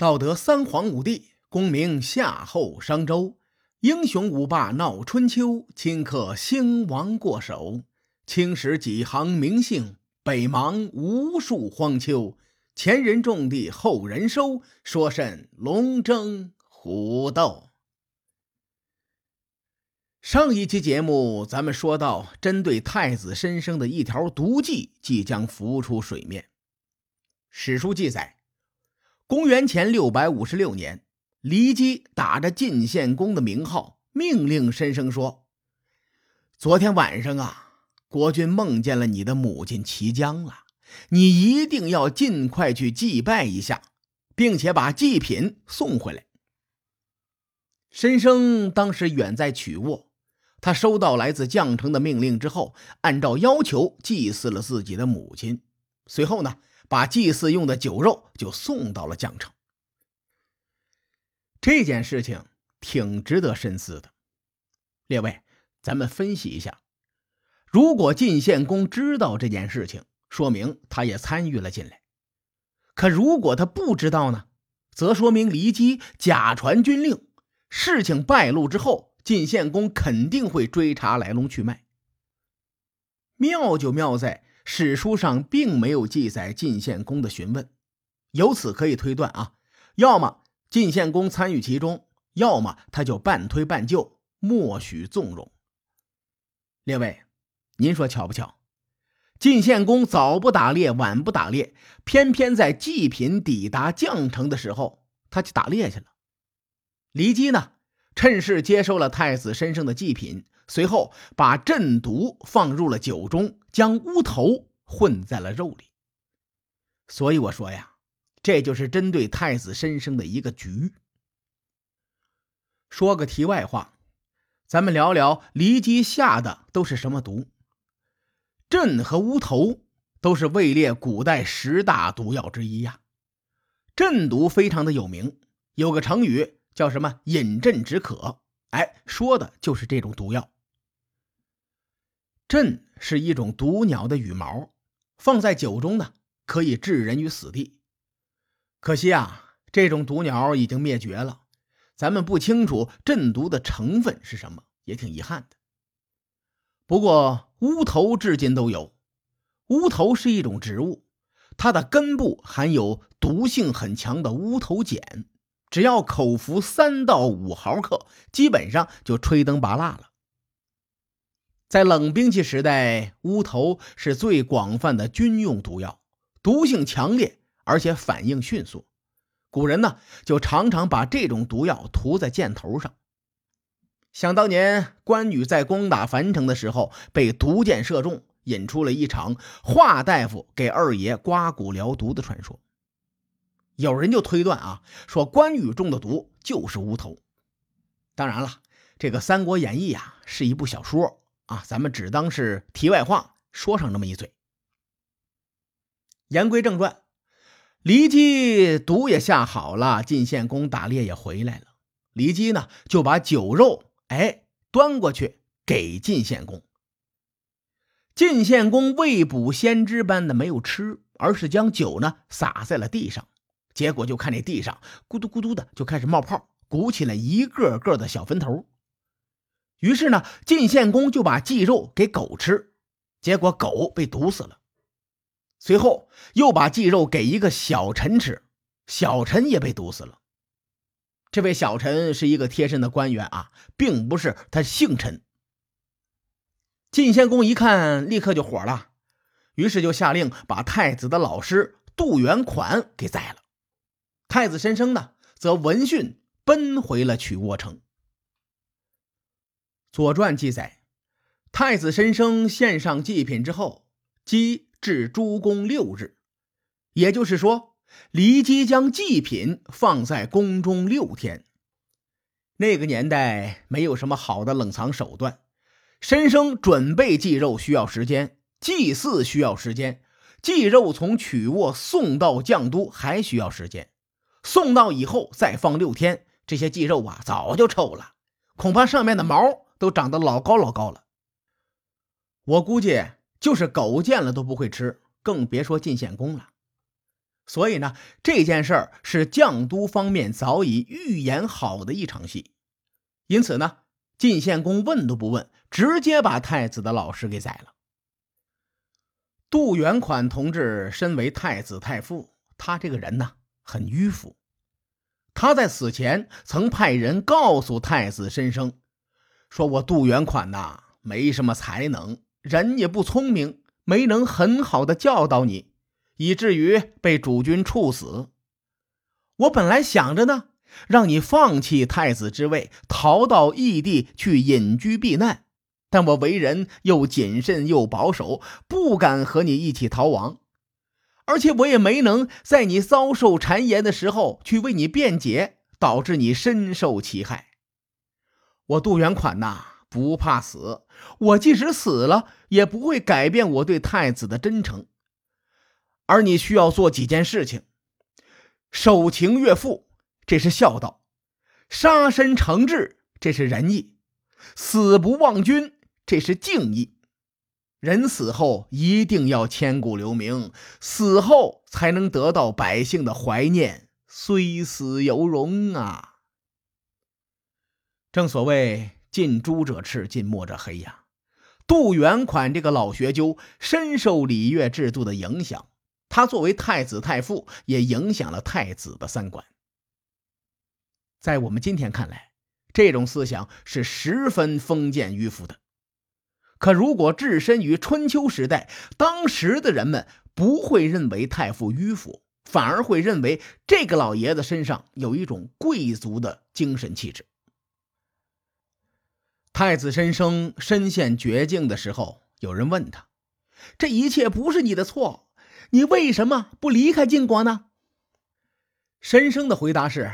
道德三皇五帝，功名夏后商周，英雄五霸闹春秋，顷刻兴亡过手。青史几行名姓，北邙无数荒丘。前人种地，后人收，说甚龙争虎斗？上一期节目，咱们说到，针对太子申生的一条毒计即将浮出水面。史书记载。公元前六百五十六年，骊姬打着晋献公的名号，命令申生说：“昨天晚上啊，国君梦见了你的母亲齐姜了，你一定要尽快去祭拜一下，并且把祭品送回来。”申生当时远在曲沃，他收到来自绛城的命令之后，按照要求祭祀了自己的母亲。随后呢？把祭祀用的酒肉就送到了绛城。这件事情挺值得深思的，列位，咱们分析一下：如果晋献公知道这件事情，说明他也参与了进来；可如果他不知道呢，则说明骊姬假传军令，事情败露之后，晋献公肯定会追查来龙去脉。妙就妙在。史书上并没有记载晋献公的询问，由此可以推断啊，要么晋献公参与其中，要么他就半推半就，默许纵容。列位，您说巧不巧？晋献公早不打猎，晚不打猎，偏偏在祭品抵达绛城的时候，他去打猎去了。骊姬呢，趁势接收了太子身上的祭品。随后把鸩毒放入了酒中，将乌头混在了肉里。所以我说呀，这就是针对太子申生的一个局。说个题外话，咱们聊聊骊姬下的都是什么毒？鸩和乌头都是位列古代十大毒药之一呀。鸩毒非常的有名，有个成语叫什么“饮鸩止渴”，哎，说的就是这种毒药。鸩是一种毒鸟的羽毛，放在酒中呢，可以置人于死地。可惜啊，这种毒鸟已经灭绝了，咱们不清楚鸩毒的成分是什么，也挺遗憾的。不过乌头至今都有。乌头是一种植物，它的根部含有毒性很强的乌头碱，只要口服三到五毫克，基本上就吹灯拔蜡了。在冷兵器时代，乌头是最广泛的军用毒药，毒性强烈，而且反应迅速。古人呢，就常常把这种毒药涂在箭头上。想当年，关羽在攻打樊城的时候，被毒箭射中，引出了一场华大夫给二爷刮骨疗毒的传说。有人就推断啊，说关羽中的毒就是乌头。当然了，这个《三国演义》啊，是一部小说。啊，咱们只当是题外话，说上那么一嘴。言归正传，骊姬毒也下好了，晋献公打猎也回来了。骊姬呢，就把酒肉哎端过去给晋献公。晋献公未卜先知般的没有吃，而是将酒呢洒在了地上。结果就看这地上咕嘟咕嘟的就开始冒泡，鼓起了一个个的小坟头。于是呢，晋献公就把祭肉给狗吃，结果狗被毒死了。随后又把祭肉给一个小臣吃，小臣也被毒死了。这位小臣是一个贴身的官员啊，并不是他姓陈。晋献公一看，立刻就火了，于是就下令把太子的老师杜元款给宰了。太子申生呢，则闻讯奔回了曲沃城。《左传》记载，太子申生献上祭品之后，鸡至诸宫六日，也就是说，骊姬将祭品放在宫中六天。那个年代没有什么好的冷藏手段，申生准备祭肉需要时间，祭祀需要时间，祭肉从曲沃送到绛都还需要时间，送到以后再放六天，这些祭肉啊早就臭了，恐怕上面的毛。都长得老高老高了，我估计就是狗见了都不会吃，更别说晋献公了。所以呢，这件事儿是绛都方面早已预演好的一场戏。因此呢，晋献公问都不问，直接把太子的老师给宰了。杜元款同志身为太子太傅，他这个人呢很迂腐。他在死前曾派人告诉太子申生，说我杜元款呐没什么才能，人也不聪明，没能很好的教导你。以至于被主君处死。我本来想着呢，让你放弃太子之位，逃到异地去隐居避难。但我为人又谨慎又保守，不敢和你一起逃亡。而且我也没能在你遭受谗言的时候去为你辩解，导致你深受其害。我杜元款呐，不怕死。我即使死了，也不会改变我对太子的真诚。而你需要做几件事情：守情悦父，这是孝道；杀身成志，这是仁义；死不忘君，这是敬义。人死后一定要千古留名，死后才能得到百姓的怀念，虽死犹荣啊！正所谓近朱者赤，近墨者黑呀。杜元款这个老学究深受礼乐制度的影响。他作为太子太傅，也影响了太子的三观。在我们今天看来，这种思想是十分封建迂腐的。可如果置身于春秋时代，当时的人们不会认为太傅迂腐，反而会认为这个老爷子身上有一种贵族的精神气质。太子申生身陷绝境的时候，有人问他：“这一切不是你的错。”你为什么不离开晋国呢？申生的回答是：“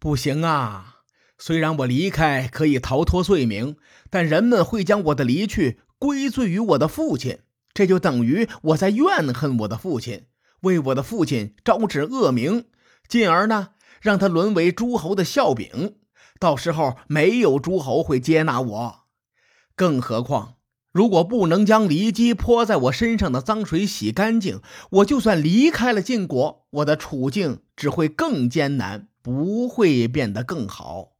不行啊！虽然我离开可以逃脱罪名，但人们会将我的离去归罪于我的父亲，这就等于我在怨恨我的父亲，为我的父亲招致恶名，进而呢让他沦为诸侯的笑柄。到时候没有诸侯会接纳我，更何况……”如果不能将骊姬泼在我身上的脏水洗干净，我就算离开了晋国，我的处境只会更艰难，不会变得更好。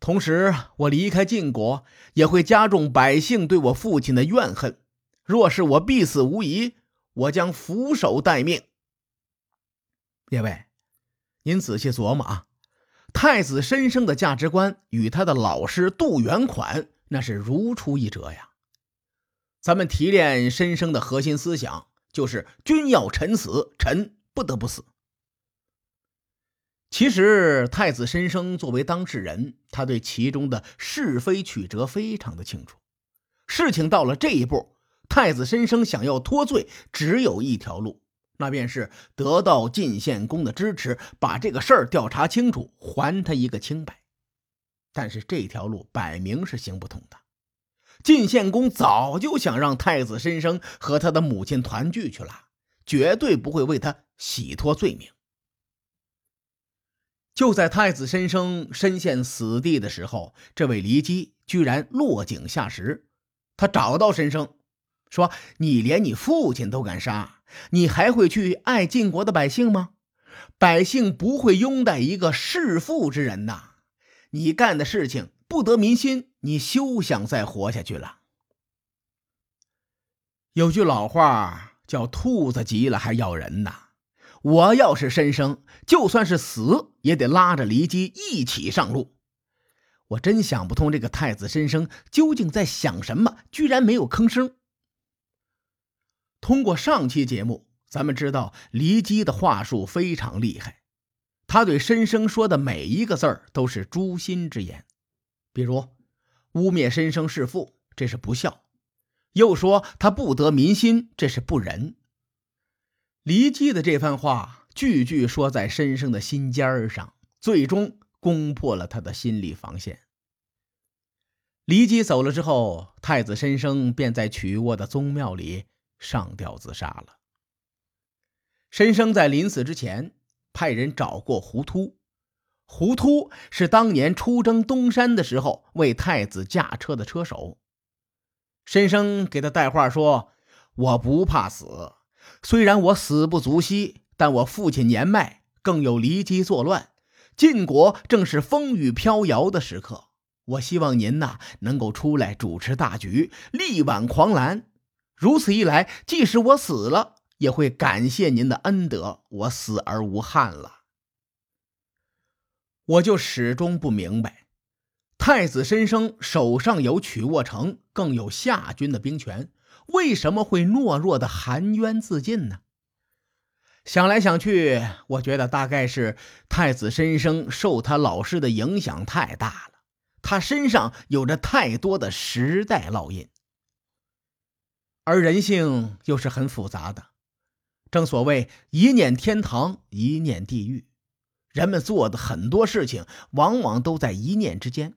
同时，我离开晋国也会加重百姓对我父亲的怨恨。若是我必死无疑，我将俯首待命。列位，您仔细琢磨啊，太子申生的价值观与他的老师杜元款那是如出一辙呀。咱们提炼申生的核心思想，就是君要臣死，臣不得不死。其实，太子申生作为当事人，他对其中的是非曲折非常的清楚。事情到了这一步，太子申生想要脱罪，只有一条路，那便是得到晋献公的支持，把这个事儿调查清楚，还他一个清白。但是这条路摆明是行不通的。晋献公早就想让太子申生和他的母亲团聚去了，绝对不会为他洗脱罪名。就在太子申生身陷死地的时候，这位骊姬居然落井下石。他找到申生，说：“你连你父亲都敢杀，你还会去爱晋国的百姓吗？百姓不会拥戴一个弑父之人呐！你干的事情。”不得民心，你休想再活下去了。有句老话叫“兔子急了还咬人”呐。我要是申生，就算是死，也得拉着骊姬一起上路。我真想不通，这个太子申生究竟在想什么，居然没有吭声。通过上期节目，咱们知道骊姬的话术非常厉害，他对申生说的每一个字儿都是诛心之言。比如，污蔑申生弑父，这是不孝；又说他不得民心，这是不仁。骊姬的这番话，句句说在申生的心尖儿上，最终攻破了他的心理防线。骊姬走了之后，太子申生便在曲沃的宗庙里上吊自杀了。申生在临死之前，派人找过胡突。胡突是当年出征东山的时候为太子驾车的车手。申生给他带话说：“我不怕死，虽然我死不足惜，但我父亲年迈，更有离姬作乱，晋国正是风雨飘摇的时刻。我希望您呐能够出来主持大局，力挽狂澜。如此一来，即使我死了，也会感谢您的恩德，我死而无憾了。我就始终不明白，太子申生手上有曲沃城，更有夏军的兵权，为什么会懦弱的含冤自尽呢？想来想去，我觉得大概是太子申生受他老师的影响太大了，他身上有着太多的时代烙印，而人性又是很复杂的，正所谓一念天堂，一念地狱。人们做的很多事情，往往都在一念之间。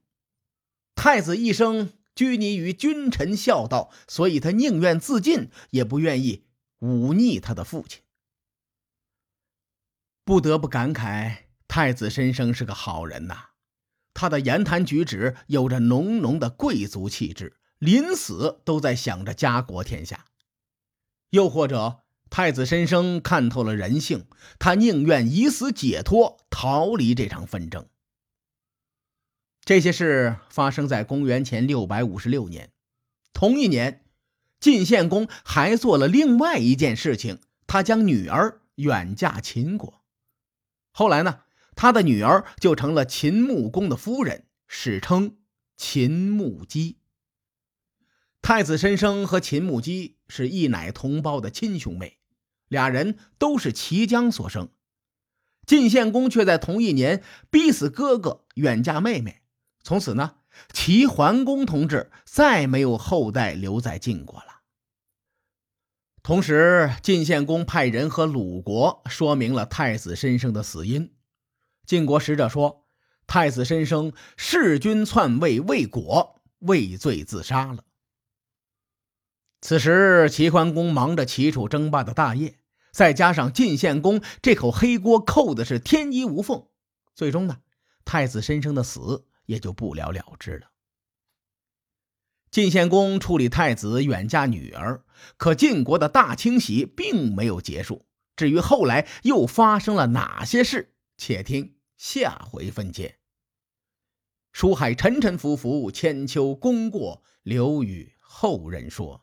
太子一生拘泥于君臣孝道，所以他宁愿自尽，也不愿意忤逆他的父亲。不得不感慨，太子申生是个好人呐。他的言谈举止有着浓浓的贵族气质，临死都在想着家国天下。又或者。太子申生看透了人性，他宁愿以死解脱，逃离这场纷争。这些事发生在公元前六百五十六年。同一年，晋献公还做了另外一件事情，他将女儿远嫁秦国。后来呢，他的女儿就成了秦穆公的夫人，史称秦穆姬。太子申生和秦穆姬是一奶同胞的亲兄妹。俩人都是齐姜所生，晋献公却在同一年逼死哥哥，远嫁妹妹。从此呢，齐桓公同志再没有后代留在晋国了。同时，晋献公派人和鲁国说明了太子申生的死因。晋国使者说，太子申生弑君篡位未果，畏罪自杀了。此时，齐桓公忙着齐楚争霸的大业。再加上晋献公这口黑锅扣的是天衣无缝，最终呢，太子申生的死也就不了了之了。晋献公处理太子远嫁女儿，可晋国的大清洗并没有结束。至于后来又发生了哪些事，且听下回分解。书海沉沉浮浮，千秋功过留与后人说。